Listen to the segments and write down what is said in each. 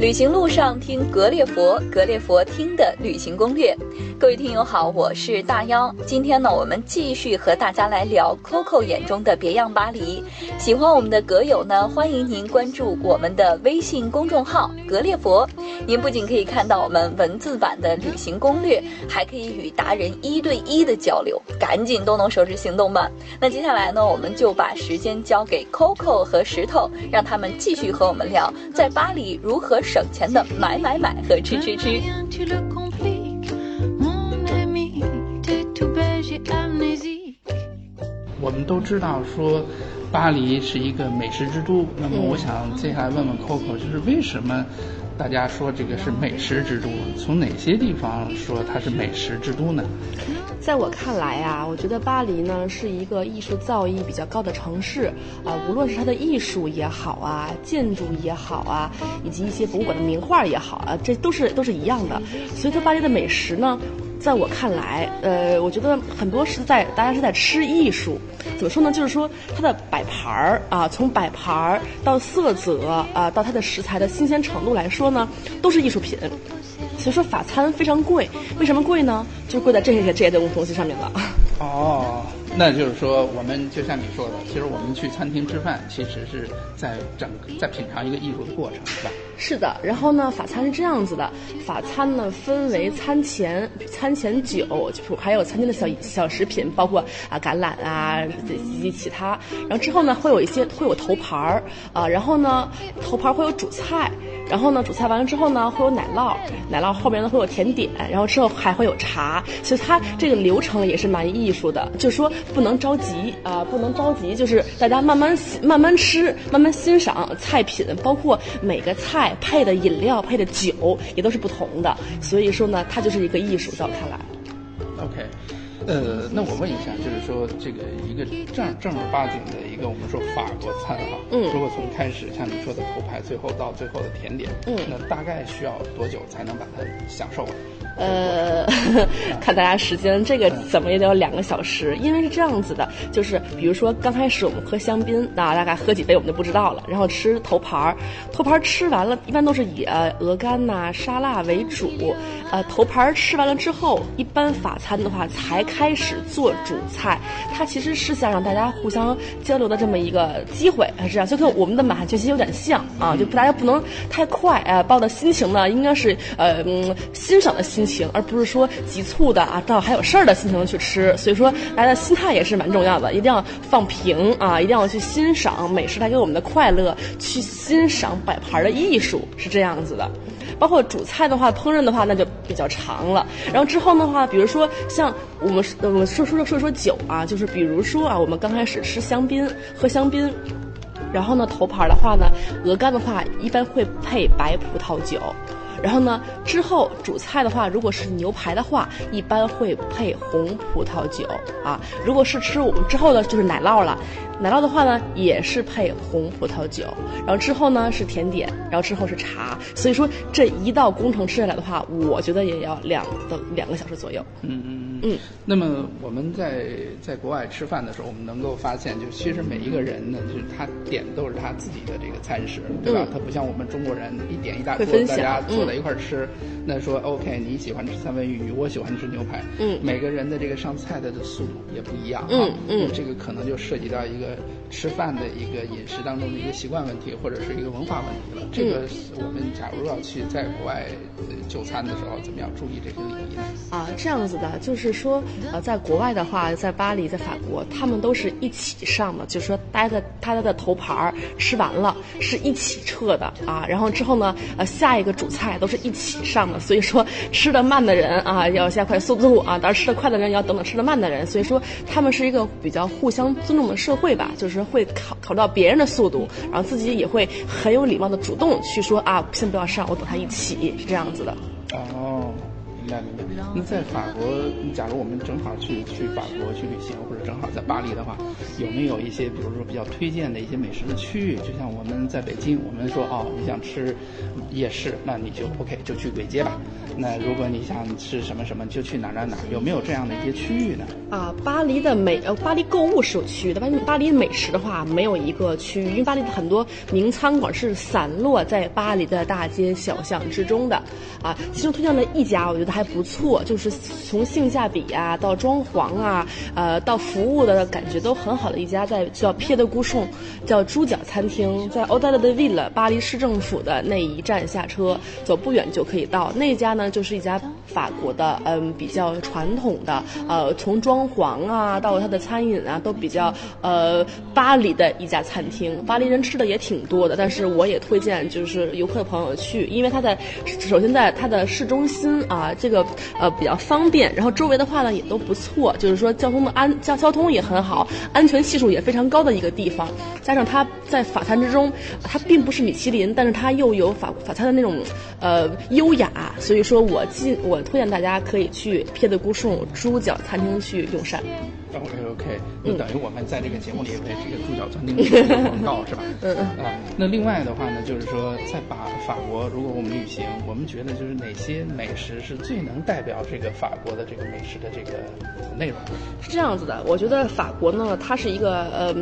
旅行路上听格列佛，格列佛听的旅行攻略。各位听友好，我是大妖。今天呢，我们继续和大家来聊 Coco 眼中的别样巴黎。喜欢我们的格友呢，欢迎您关注我们的微信公众号“格列佛”。您不仅可以看到我们文字版的旅行攻略，还可以与达人一对一的交流。赶紧动动手指行动吧！那接下来呢，我们就把时间交给 Coco 和石头，让他们继续和我们聊在巴黎如何。省钱的买买买和吃吃吃。我们都知道说，巴黎是一个美食之都。那么，我想接下来问问 Coco，就是为什么？大家说这个是美食之都，从哪些地方说它是美食之都呢？在我看来啊，我觉得巴黎呢是一个艺术造诣比较高的城市啊，无论是它的艺术也好啊，建筑也好啊，以及一些博物馆的名画也好啊，这都是都是一样的。所以说，巴黎的美食呢。在我看来，呃，我觉得很多是在大家是在吃艺术，怎么说呢？就是说它的摆盘儿啊，从摆盘儿到色泽啊，到它的食材的新鲜程度来说呢，都是艺术品。所以说法餐非常贵，为什么贵呢？就贵在这些这些东西上面了。哦。那就是说，我们就像你说的，其实我们去餐厅吃饭，其实是在整在品尝一个艺术的过程，是吧？是的。然后呢，法餐是这样子的，法餐呢分为餐前、餐前酒，就是还有餐厅的小小食品，包括啊橄榄啊以及其他。然后之后呢，会有一些会有头盘儿啊，然后呢头盘会有主菜，然后呢主菜完了之后呢会有奶酪，奶酪后面呢会有甜点，然后之后还会有茶。其实它这个流程也是蛮艺术的，就是说。不能着急啊，不能着急，就是大家慢慢慢慢吃，慢慢欣赏菜品，包括每个菜配的饮料、配的酒也都是不同的。所以说呢，它就是一个艺术，在我看来。OK，呃，那我问一下，就是说这个一个正正儿八经的个我们说法国餐哈，嗯，如果从开始像你说的头牌，最后到最后的甜点，嗯，那大概需要多久才能把它享受完？呃，看大家时间，这个怎么也得要两个小时，因为是这样子的，就是比如说刚开始我们喝香槟，那大概喝几杯我们就不知道了，然后吃头盘儿，头盘儿吃完了，一般都是以呃鹅肝呐、沙拉为主，呃，头盘儿吃完了之后，一般法餐的话才开始做主菜，它其实是想让大家互相交流的这么一个机会，是这样，就跟我们的满汉全席有点像啊，就大家不能太快，啊，抱的心情呢应该是呃嗯欣赏的心。情，而不是说急促的啊，到还有事儿的心情去吃。所以说，大家的心态也是蛮重要的，一定要放平啊，一定要去欣赏美食带给我们的快乐，去欣赏摆盘的艺术，是这样子的。包括主菜的话，烹饪的话，那就比较长了。然后之后的话，比如说像我们我们说说说说酒啊，就是比如说啊，我们刚开始吃香槟，喝香槟，然后呢头盘的话呢，鹅肝的话一般会配白葡萄酒。然后呢，之后主菜的话，如果是牛排的话，一般会配红葡萄酒啊。如果是吃我们之后呢，就是奶酪了。奶酪的话呢，也是配红葡萄酒，然后之后呢是甜点，然后之后是茶，所以说这一道工程吃下来的话，我觉得也要两到两个小时左右。嗯嗯嗯。嗯。那么我们在在国外吃饭的时候，我们能够发现，就其实每一个人呢，就是他点都是他自己的这个餐食，对吧？他不像我们中国人一点一大桌，大家坐在一块儿吃。那说 OK，你喜欢吃三文鱼，我喜欢吃牛排。嗯。每个人的这个上菜的的速度也不一样。嗯嗯。这个可能就涉及到一个。吃饭的一个饮食当中的一个习惯问题，或者是一个文化问题了。这个我们假如要去在国外就餐的时候，怎么样注意这些礼仪呢？啊，这样子的，就是说，呃，在国外的话，在巴黎，在法国，他们都是一起上的，就是说，大家的大家的头盘儿吃完了是一起撤的啊。然后之后呢，呃，下一个主菜都是一起上的。所以说，吃的慢的人啊，要加快速度啊；，当然吃的快的人要等等吃的慢的人。所以说，他们是一个比较互相尊重的社会吧，就是。会考考虑到别人的速度，然后自己也会很有礼貌的主动去说啊，先不要上，我等他一起，是这样子的。哦，明白明白。那在法国，假如我们正好去去法国去旅行，或者正好在巴黎的话，有没有一些比如说比较推荐的一些美食的区域？就像我们在北京，我们说哦，你想吃 夜市，那你就 OK 就去簋街吧。那如果你想吃什么什么，就去哪哪哪，有没有这样的一些区域呢？啊，巴黎的美呃，巴黎购物是有区域的，巴黎巴黎美食的话没有一个区域，因为巴黎的很多名餐馆是散落在巴黎的大街小巷之中的。啊，其中推荐了一家，我觉得还不错，就是从性价比啊到装潢啊，呃，到服务的感觉都很好的一家，在叫撇的古颂，叫猪脚餐厅，在奥黛勒的 Ville 巴黎市政府的那一站下车，走不远就可以到。那家呢，就是一家法国的，嗯，比较传统的，呃，从装潢啊到它的餐饮啊都比较呃巴黎的一家餐厅。巴黎人吃的也挺多的，但是我也推荐就是游客朋友去，因为它在首先在它的市中心啊，这个呃比较方便，然后周围的话呢也都不错，就是说交通的安交交通也很好，安全系数也非常高的一个地方。加上它在法餐之中，它并不是米其林，但是它又有法法餐的那种呃优雅，所以说我进我推荐大家可以去撇的古顺猪脚餐厅去用膳。OK OK，就等于我们在这个节目里为这个猪脚餐厅做广告是吧？嗯嗯。啊，那另外的话呢，就是说在法法国，如果我们旅行，我们觉得就是哪些美食是最能代表这个法国的这个美食的这个内容？是这样子的，我觉得法国呢，它是一个呃，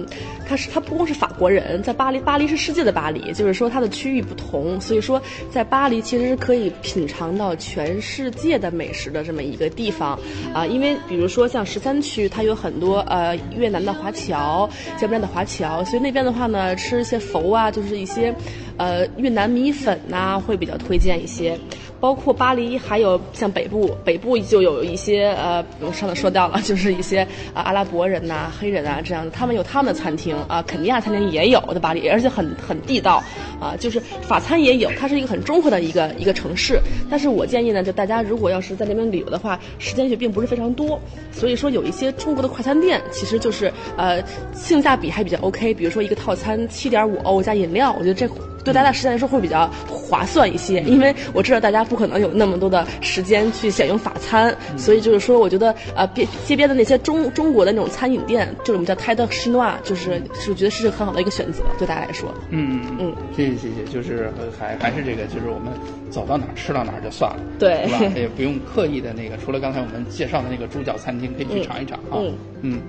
它是它不光是法国人，在巴黎，巴黎是世界的巴黎，就是说它的区域不同，所以说在巴黎其实是可以品尝到全世界的美食的这么一个地方啊，因为比如说像十三区，它有。很多呃越南的华侨，柬埔寨的华侨，所以那边的话呢，吃一些佛啊，就是一些，呃越南米粉呐，会比较推荐一些。包括巴黎，还有像北部，北部就有一些呃，我上次说掉了，就是一些啊阿拉伯人呐、黑人啊这样的，他们有他们的餐厅啊，肯尼亚餐厅也有在巴黎，而且很很地道啊，就是法餐也有，它是一个很中和的一个一个城市。但是我建议呢，就大家如果要是在那边旅游的话，时间也并不是非常多，所以说有一些中国的快餐店，其实就是呃性价比还比较 OK，比如说一个套餐七点五欧加饮料，我觉得这。对大家时间来说会比较划算一些，因为我知道大家不可能有那么多的时间去享用法餐，所以就是说，我觉得呃边街边的那些中中国的那种餐饮店，就是我们叫泰德施诺瓦，就是是觉得是很好的一个选择，对大家来说。嗯嗯嗯，谢谢谢谢，就是还还是这个，就是我们走到哪儿吃到哪儿就算了，对，是吧？也不用刻意的那个，除了刚才我们介绍的那个猪脚餐厅，可以去尝一尝啊。嗯嗯。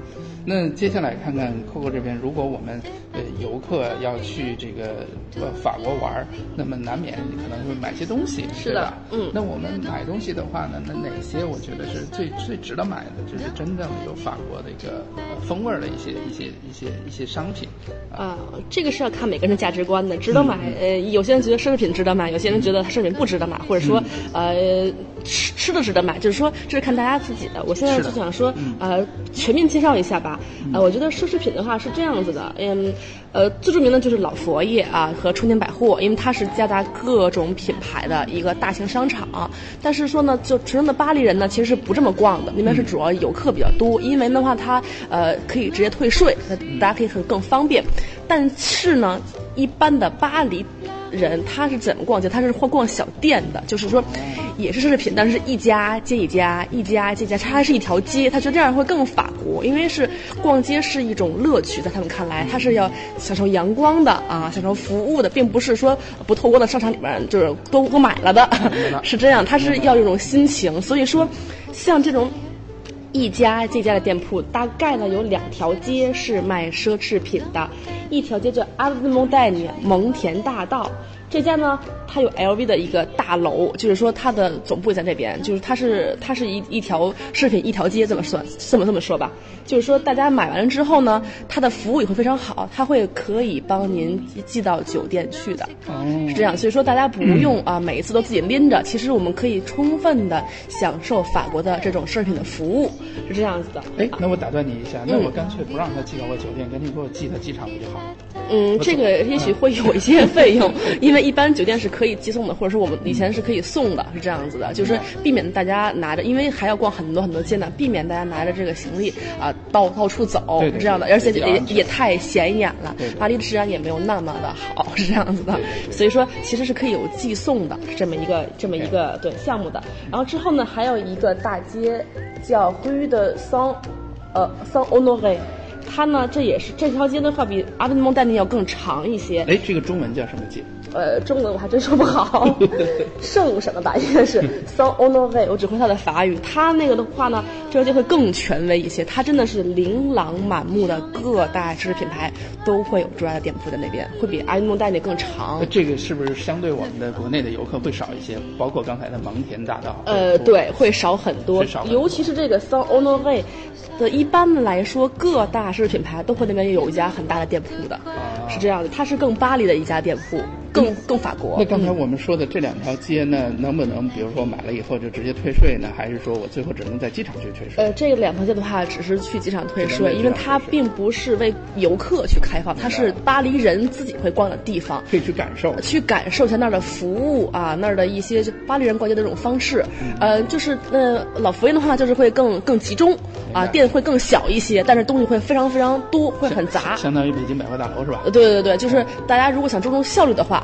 那接下来看看 Coco 这边，如果我们呃游客要去这个呃法国玩，那么难免可能会买些东西，是的，嗯。那我们买东西的话呢，那哪些我觉得是最最值得买的，就是真正有法国的一个风味的一些一些一些一些商品。啊，这个是要看每个人的价值观的，值得买。呃，有些人觉得奢侈品值得买，有些人觉得它奢侈品不值得买，或者说呃吃吃的值得买，就是说这是看大家自己的。我现在就想说，呃，全面介绍一下吧。呃，我觉得奢侈品的话是这样子的，嗯，呃，最著名的就是老佛爷啊和春天百货，因为它是夹杂各种品牌的一个大型商场。但是说呢，就纯正的巴黎人呢，其实是不这么逛的，那边是主要游客比较多，因为的话它呃可以直接退税，那大家可以很更方便。但是呢，一般的巴黎。人他是怎么逛街？他是逛逛小店的，就是说，也是奢侈品，但是一家接一家，一家接一家，他还是一条街。他觉得这样会更法国，因为是逛街是一种乐趣，在他们看来，他是要享受阳光的啊，享受服务的，并不是说不透光的商场里面就是都都买了的，是这样，他是要一种心情。所以说，像这种一家这家的店铺，大概呢有两条街是卖奢侈品的。一条街叫阿兹蒙代尼蒙田大道，这家呢，它有 LV 的一个大楼，就是说它的总部在那边，就是它是它是一一条饰品一条街，这么算这么这么说吧，就是说大家买完了之后呢，它的服务也会非常好，它会可以帮您寄到酒店去的，是这样，所以说大家不用啊每一次都自己拎着，其实我们可以充分的享受法国的这种饰品的服务，是这样子的。哎，那我打断你一下，那我干脆不让他寄到我酒店，赶紧给我寄到机场不就好？嗯，这个也许会有一些 费用，因为。为一般酒店是可以寄送的，或者说我们以前是可以送的，是这样子的，就是避免大家拿着，因为还要逛很多很多街呢，避免大家拿着这个行李啊到到处走，是这样的，而且也也太显眼了。巴黎的治安也没有那么的好，是这样子的，所以说其实是可以有寄送的这么一个这么一个对项目的。然后之后呢，还有一个大街叫 Rue de Saint 呃 Saint Honoré。它呢，这也是这条街的话比阿德蒙代尼要更长一些。哎，这个中文叫什么街？呃，中文我还真说不好，圣什么吧，应该是 Saint Honoré。我只会它的法语。它那个的话呢，这就会更权威一些。它真的是琳琅满目的各大奢侈品牌都会有驻扎的店铺在那边，会比阿德蒙代尼更长。这个是不是相对我们的国内的游客会少一些？包括刚才的蒙田大道。呃，对，会少很多，尤其是这个 Saint Honoré。的一般的来说，各大奢侈品牌都会那边有一家很大的店铺的，是这样的。它是更巴黎的一家店铺，更更法国。那刚才我们说的这两条街呢，能不能比如说买了以后就直接退税呢？还是说我最后只能在机场去退税？呃，这两条街的话，只是去机场退税，因为它并不是为游客去开放，它是巴黎人自己会逛的地方，可以去感受，去感受一下那儿的服务啊，那儿的一些就巴黎人逛街的这种方式。呃，就是呃，老佛爷的话就是会更更集中啊，店。会更小一些，但是东西会非常非常多，会很杂，相当于北京百货大楼是吧？对对对，就是大家如果想注重效率的话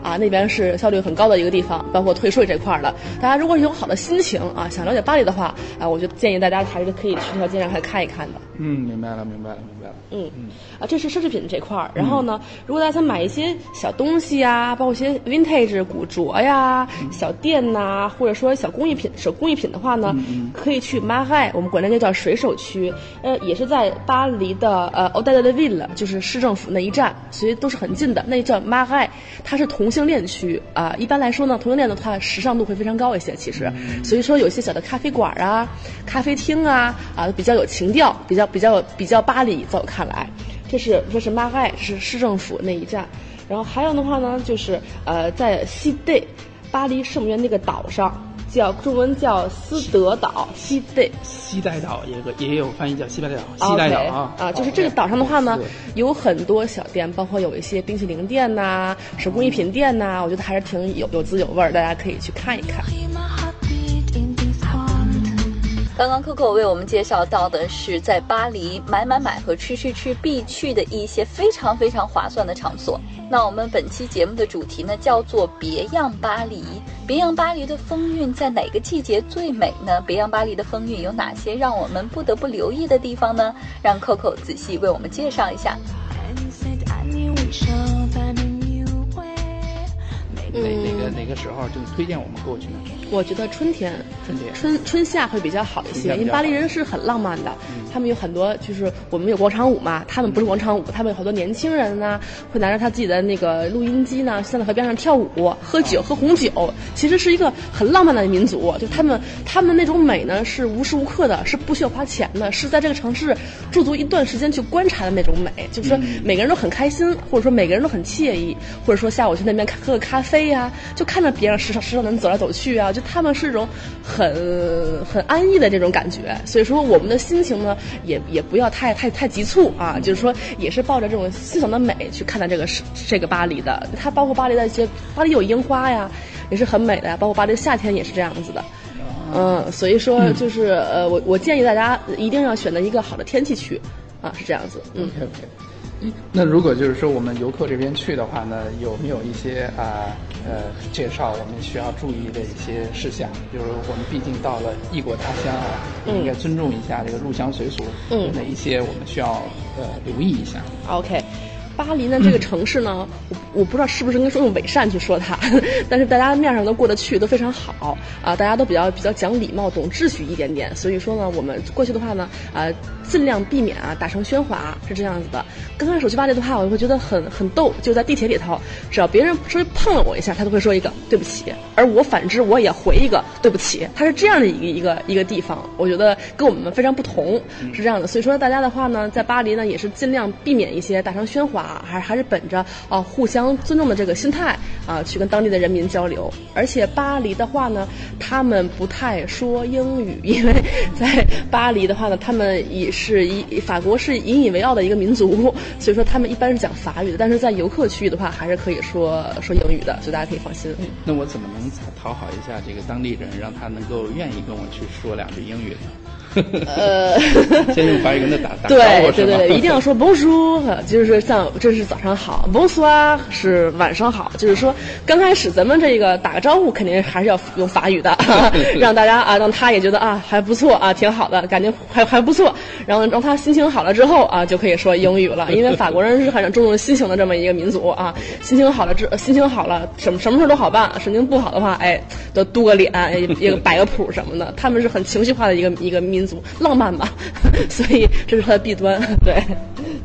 啊，那边是效率很高的一个地方，包括退税这块儿的。大家如果有好的心情啊，想了解巴黎的话啊，我就建议大家还是可以去这条街上来看一看的。嗯，明白了，明白了，明白了。嗯嗯，啊，这是奢侈品这块儿。然后呢，如果大家想买一些小东西啊，包括一些 vintage 古着呀、小店呐，或者说小工艺品、手工艺品的话呢，可以去马海，我们管那就叫水手区。呃，也是在巴黎的呃 o d e de Ville，就是市政府那一站，所以都是很近的。那叫马海，它是同性恋区啊。一般来说呢，同性恋的话，时尚度会非常高一些。其实，所以说有一些小的咖啡馆啊、咖啡厅啊啊，比较有情调，比较比较比较巴黎，在我看来，这是这是马盖，是市政府那一站。然后还有的话呢，就是呃，在西 y，巴黎圣母院那个岛上。叫中文叫斯德岛西代西代岛，也个也有翻译叫西代岛西代岛啊。啊，就是这个岛上的话呢，有很多小店，包括有一些冰淇淋店呐、手工艺品店呐，我觉得还是挺有有滋有味儿，大家可以去看一看。刚刚 Coco 为我们介绍到的是在巴黎买买买和吃吃吃必去的一些非常非常划算的场所。那我们本期节目的主题呢，叫做“别样巴黎”。别样巴黎的风韵在哪个季节最美呢？别样巴黎的风韵有哪些让我们不得不留意的地方呢？让 Coco 仔细为我们介绍一下。哪哪个时候就推荐我们过去呢？我觉得春天，春天，春春夏会比较好一些，因为巴黎人是很浪漫的，他们有很多就是我们有广场舞嘛，他们不是广场舞，他们有好多年轻人呢，会拿着他自己的那个录音机呢，站在河边上跳舞、喝酒、喝红酒，其实是一个很浪漫的民族，就他们他们那种美呢是无时无刻的，是不需要花钱的，是在这个城市驻足一段时间去观察的那种美，就是说每个人都很开心，或者说每个人都很惬意，或者说下午去那边喝个咖啡。对呀，就看着别人时尚时尚能走来走去啊，就他们是一种很很安逸的这种感觉。所以说，我们的心情呢，也也不要太太太急促啊，就是说，也是抱着这种欣赏的美去看待这个是这个巴黎的。它包括巴黎的一些，巴黎有樱花呀，也是很美的呀。包括巴黎的夏天也是这样子的，嗯，所以说就是呃，我我建议大家一定要选择一个好的天气去啊，是这样子。嗯。那如果就是说我们游客这边去的话呢，有没有一些啊呃介绍我们需要注意的一些事项？就是我们毕竟到了异国他乡啊，应该尊重一下这个入乡随俗，有哪一些我们需要呃留意一下？OK。巴黎呢，这个城市呢，我我不知道是不是应该说用伪善去说它，但是大家面上都过得去，都非常好啊，大家都比较比较讲礼貌，懂秩序一点点。所以说呢，我们过去的话呢，啊，尽量避免啊打成喧哗，是这样子的。刚开始去巴黎的话，我会觉得很很逗，就在地铁里头，只要别人稍微碰了我一下，他都会说一个对不起，而我反之我也回一个对不起。它是这样的一个一个一个地方，我觉得跟我们非常不同，是这样的。所以说大家的话呢，在巴黎呢，也是尽量避免一些大声喧哗。啊，还还是本着啊互相尊重的这个心态啊，去跟当地的人民交流。而且巴黎的话呢，他们不太说英语，因为在巴黎的话呢，他们也是以法国是引以为傲的一个民族，所以说他们一般是讲法语的。但是在游客区域的话，还是可以说说英语的，所以大家可以放心。那我怎么能讨好一下这个当地人，让他能够愿意跟我去说两句英语呢？呃，先用法语跟他打打对对对对，一定要说 Bonjour，就是像这是早上好，Bonsoir 是晚上好，就是说刚开始咱们这个打个招呼肯定还是要用法语的，让大家啊让他也觉得啊还不错啊挺好的，感觉还还不错，然后让他心情好了之后啊就可以说英语了，因为法国人是很注重心情的这么一个民族啊，心情好了之心情好了什么什么事都好办，神经不好的话哎都嘟个脸也摆个谱什么的，他们是很情绪化的一个一个民。民族浪漫嘛，所以这是它的弊端。对，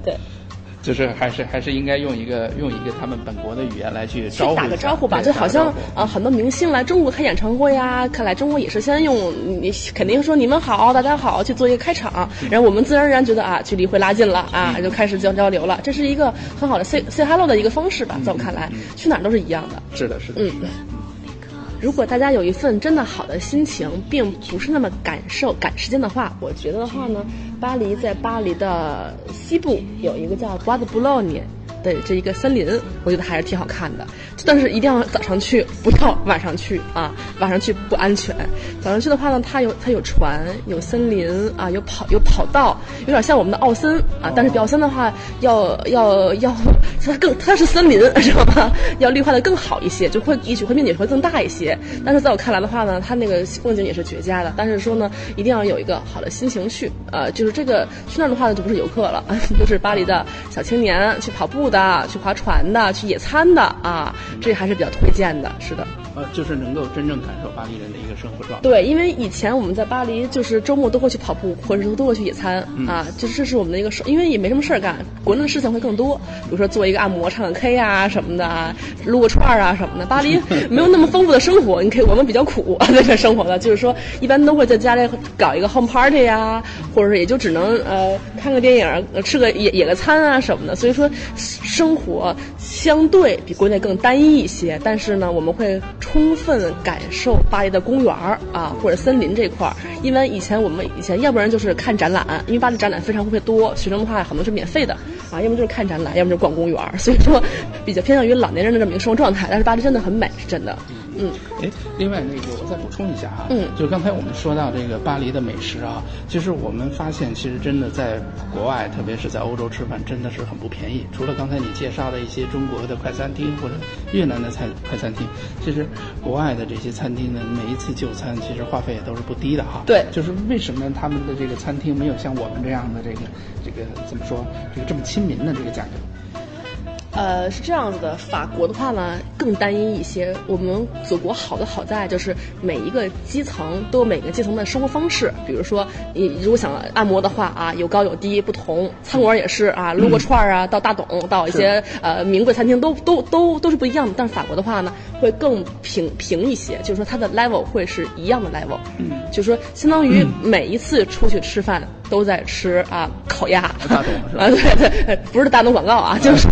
对，就是还是还是应该用一个用一个他们本国的语言来去招呼打个招呼吧。就好像啊，很多明星来中国开演唱会呀，看来中国也是先用你肯定说你们好，大家好去做一个开场，然后我们自然而然觉得啊，距离会拉近了啊，就开始交交流了。这是一个很好的 say say hello 的一个方式吧，在我看来，去哪儿都是一样的。是的，是的，嗯。如果大家有一份真的好的心情，并不是那么感受赶时间的话，我觉得的话呢，巴黎在巴黎的西部有一个叫 b 德布洛尼。的这一个森林，我觉得还是挺好看的，但是一定要早上去，不要晚上去啊！晚上去不安全。早上去的话呢，它有它有船，有森林啊，有跑有跑道，有点像我们的奥森啊。但是比奥森的话，要要要它更它是森林，知道吗？要绿化的更好一些，就会也许会面积会更大一些。但是在我看来的话呢，它那个风景也是绝佳的。但是说呢，一定要有一个好的心情去，呃，就是这个去那儿的话呢，就不是游客了，就是巴黎的小青年去跑步的。的去划船的，去野餐的啊，这还是比较推荐的。是的，呃，就是能够真正感受巴黎人的一个生活状态。对，因为以前我们在巴黎，就是周末都会去跑步，或者是都会去野餐啊，就是这是我们的一个事，因为也没什么事儿干，国内的事情会更多，比如说做一个按摩、唱个 K 啊什么的，撸个串儿啊什么的。巴黎 没有那么丰富的生活，你可以，我们比较苦 在这生活的，就是说一般都会在家里搞一个 home party 呀，或者是也就只能呃看个电影、吃个野野个餐啊什么的。所以说。生活相对比国内更单一一些，但是呢，我们会充分感受巴黎的公园儿啊或者森林这块儿，因为以前我们以前要不然就是看展览，因为巴黎展览非常会多，学生的话很多是免费的啊，要么就是看展览，要么就逛公园儿，所以说比较偏向于老年人的这么一个生活状态。但是巴黎真的很美，是真的。嗯，哎，另外那个我再补充一下哈，嗯，就是刚才我们说到这个巴黎的美食啊，其实我们发现其实真的在国外，特别是在欧洲吃饭真的是很不便宜。除了刚才你介绍的一些中国的快餐厅或者越南的菜快餐厅，其实国外的这些餐厅呢，每一次就餐其实花费也都是不低的哈。对，就是为什么他们的这个餐厅没有像我们这样的这个这个怎么说这个这么亲民的这个价格？呃，是这样子的，法国的话呢更单一一些。我们祖国好的好在就是每一个基层都有每个基层的生活方式。比如说，你如果想按摩的话啊，有高有低不同。餐馆也是啊，撸个串儿啊，到大董，到一些呃名贵餐厅都都都都是不一样的。但是法国的话呢，会更平平一些，就是说它的 level 会是一样的 level。嗯，就是说相当于每一次出去吃饭。都在吃啊烤鸭，大董是吧？啊对对，不是大董广告啊，就是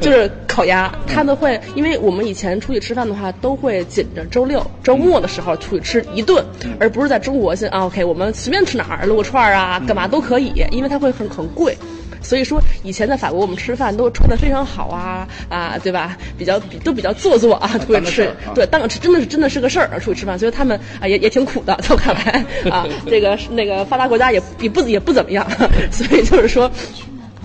就是烤鸭。他们会，因为我们以前出去吃饭的话，都会紧着周六周末的时候出去吃一顿，而不是在中国先啊 OK，我们随便吃哪儿撸个串儿啊，干嘛都可以，因为它会很很贵。所以说，以前在法国我们吃饭都穿的非常好啊啊，对吧？比较比都比较做作啊，出去吃，对，当吃真的是真的是个事儿，出去吃饭。所以他们啊也也挺苦的，在我看来啊，这个那个发达国家也也不也不怎么样，所以就是说。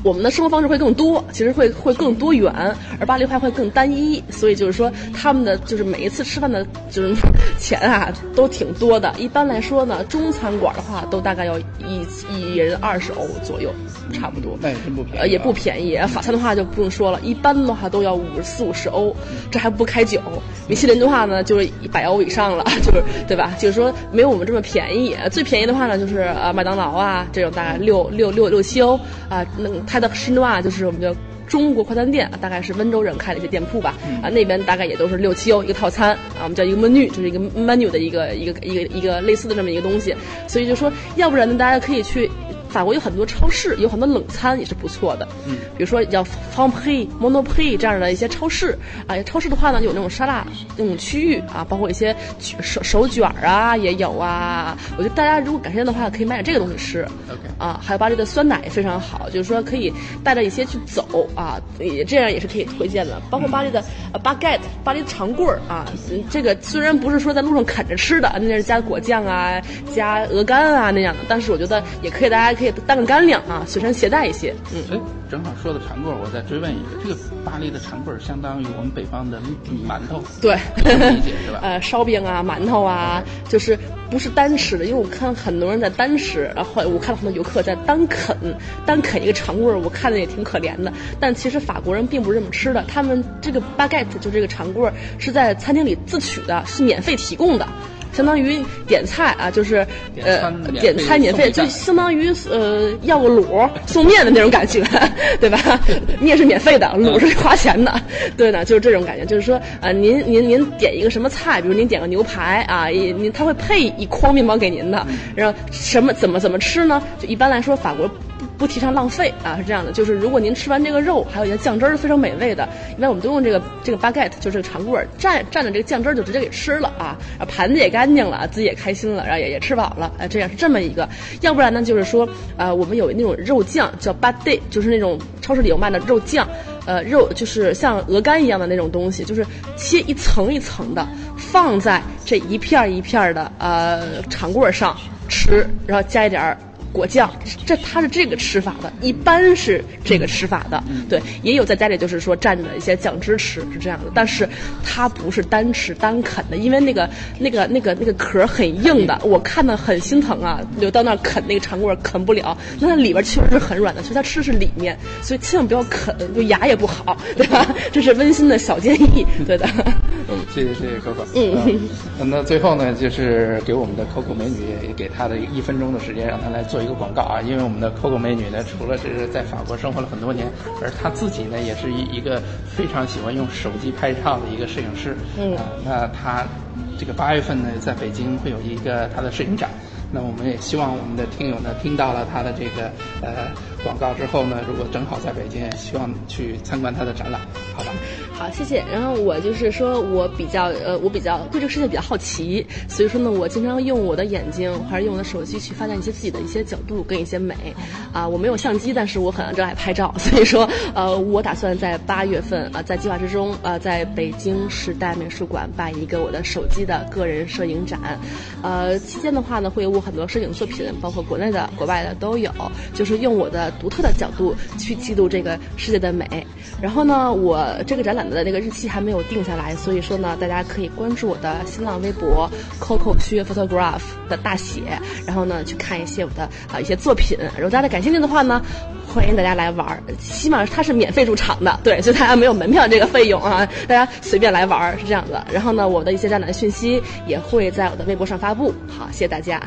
我们的生活方式会更多，其实会会更多元，而巴黎话会更单一，所以就是说他们的就是每一次吃饭的，就是 钱啊都挺多的。一般来说呢，中餐馆的话都大概要一一人二十欧左右，差不多。那也真不便宜。呃，也不便宜。法餐的话就不用说了，一般的话都要五十四五十欧，这还不开酒。米其林的话呢，就是一百欧以上了，就是对吧？就是说没有我们这么便宜。最便宜的话呢，就是呃麦当劳啊这种大概六六六六七欧啊，那它。的施诺瓦就是我们的中国快餐店，大概是温州人开的一些店铺吧。啊，那边大概也都是六七欧一个套餐啊，我们叫一个 menu，就是一个 menu 的一个一个一个一个类似的这么一个东西。所以就说，要不然呢，大家可以去。法国有很多超市，有很多冷餐也是不错的。嗯，比如说叫 f o n p a y Monoprix 这样的一些超市啊，超市的话呢有那种沙拉那种区域啊，包括一些手手卷啊也有啊。我觉得大家如果感兴趣的话，可以买点这个东西吃。OK 啊，还有巴黎的酸奶也非常好，就是说可以带着一些去走啊，也这样也是可以推荐的。包括巴黎的呃 baguette，巴黎的长棍儿啊，这个虽然不是说在路上啃着吃的，那是加果酱啊、加鹅肝啊那样的，但是我觉得也可以，大家可以当个干粮啊，随身携带一些。嗯，哎，正好说到长棍儿，我再追问一个，这个巴黎的长棍儿相当于我们北方的馒头，对，理解是吧？呃，烧饼啊、馒头啊，就是不是单吃的，因为我看很多人在单吃，然后我看到很多游客在单啃，单啃一个长棍儿，我看着也挺可怜的。但其实法国人并不是这么吃的，他们这个 baguette 就这个长棍儿是在餐厅里自取的，是免费提供的。相当于点菜啊，就是呃点餐免费，就相当于呃要个卤送面的那种感觉，对吧？面是免费的，卤是花钱的，对呢，就是这种感觉。就是说呃您您您点一个什么菜，比如您点个牛排啊，您他会配一筐面包给您的，然后什么怎么怎么吃呢？就一般来说法国。不提倡浪费啊，是这样的，就是如果您吃完这个肉，还有一些酱汁儿非常美味的，一般我们都用这个这个 baguette，就是这个长棍儿蘸蘸着这个酱汁儿就直接给吃了啊，盘子也干净了，自己也开心了，然后也也吃饱了，啊，这样是这么一个。要不然呢，就是说呃，我们有那种肉酱叫 b a d e 就是那种超市里有卖的肉酱，呃，肉就是像鹅肝一样的那种东西，就是切一层一层的放在这一片一片的呃长棍儿上吃，然后加一点儿。果酱，这它是这个吃法的，一般是这个吃法的，对，也有在家里就是说蘸着一些酱汁吃，是这样的，但是它不是单吃单啃的，因为那个那个那个那个壳很硬的，我看的很心疼啊，就到那儿啃那个长棍啃不了，那它里边确实是很软的，所以它吃的是里面，所以千万不要啃，就牙也不好，对吧？这是温馨的小建议，对的。嗯，谢谢谢谢 Coco。嗯，那最后呢，就是给我们的 Coco 美女也给她的一分钟的时间，让她来做。做一个广告啊，因为我们的 Coco 美女呢，除了这是在法国生活了很多年，而她自己呢，也是一一个非常喜欢用手机拍照的一个摄影师。嗯，那她这个八月份呢，在北京会有一个她的摄影展。那我们也希望我们的听友呢，听到了她的这个呃广告之后呢，如果正好在北京，希望去参观她的展览，好吧？好，谢谢。然后我就是说我比较呃，我比较对这个世界比较好奇，所以说呢，我经常用我的眼睛还是用我的手机去发现一些自己的一些角度跟一些美。啊，我没有相机，但是我很热爱拍照，所以说呃，我打算在八月份啊，在计划之中啊，在北京时代美术馆办一个我的手机的个人摄影展。呃，期间的话呢，会有我很多摄影作品，包括国内的、国外的都有，就是用我的独特的角度去记录这个世界的美。然后呢，我这个展览。我们的那个日期还没有定下来，所以说呢，大家可以关注我的新浪微博 Coco 区 Photograph 的大写，然后呢去看一些我的啊一些作品。如果大家感兴趣的话呢，欢迎大家来玩儿，起码它是免费入场的，对，所以大家没有门票这个费用啊，大家随便来玩儿是这样的。然后呢，我的一些展览讯息也会在我的微博上发布。好，谢谢大家。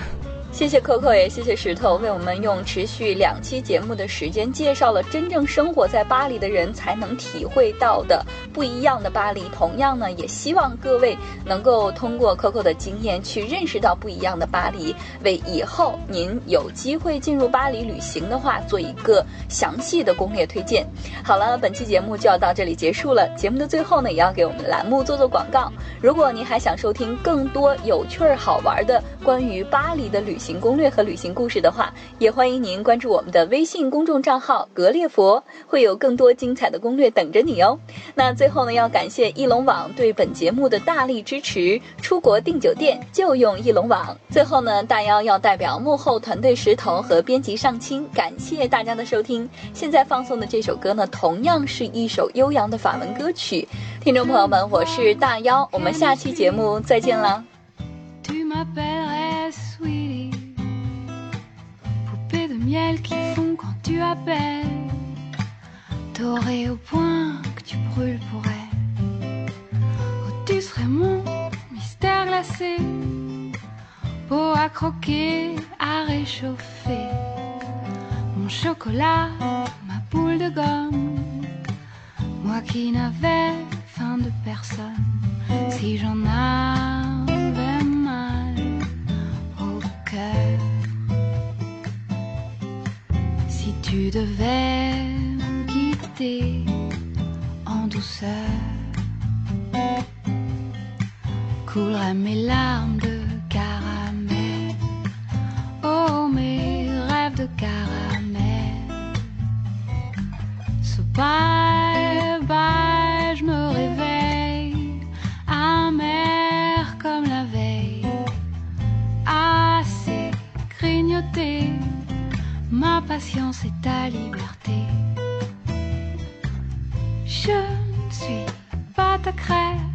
谢谢 Coco，也谢谢石头，为我们用持续两期节目的时间，介绍了真正生活在巴黎的人才能体会到的不一样的巴黎。同样呢，也希望各位能够通过 Coco 的经验，去认识到不一样的巴黎，为以后您有机会进入巴黎旅行的话，做一个详细的攻略推荐。好了，本期节目就要到这里结束了。节目的最后呢，也要给我们栏目做做广告。如果您还想收听更多有趣儿好玩的关于巴黎的旅行，行攻略和旅行故事的话，也欢迎您关注我们的微信公众账号“格列佛”，会有更多精彩的攻略等着你哦。那最后呢，要感谢翼龙网对本节目的大力支持。出国订酒店就用翼龙网。最后呢，大妖要代表幕后团队石头和编辑上清，感谢大家的收听。现在放送的这首歌呢，同样是一首悠扬的法文歌曲。听众朋友们，我是大妖，我们下期节目再见啦。Qui font quand tu appelles. Doré au point que tu brûles pour elle. Oh, tu serais mon mystère glacé. Peau à croquer, à réchauffer. Mon chocolat, ma boule de gomme. Moi qui n'avais faim de personne. Si j'en avais tu devais me quitter en douceur, couleraient mes larmes de caramel. Oh, mes rêves de caramel. So patience est ta liberté. Je ne suis pas ta crème.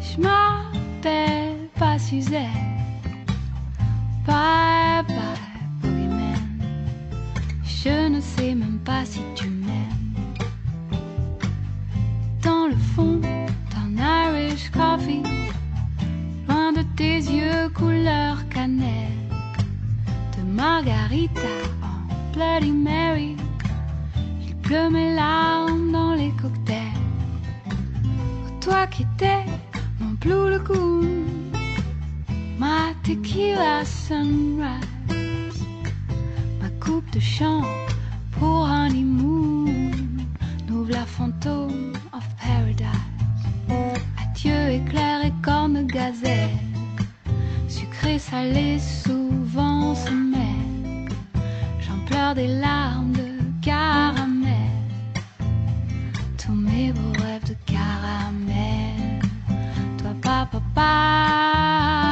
Je m'appelle pas Suzette. Bye bye, boogeyman. Je ne sais même pas si tu m'aimes. Dans le fond d'un Irish coffee, loin de tes yeux couleur cannelle, margarita en Bloody Mary, il pleut mes larmes dans les cocktails. Toi qui étais mon blue lagoon, ma tequila sunrise, ma coupe de champ pour honeymoon, la fantôme of paradise. Adieu éclair et corne gazelle, sucré salé souvent J'en pleure des larmes de caramel, tous mes beaux rêves de caramel. Toi papa pa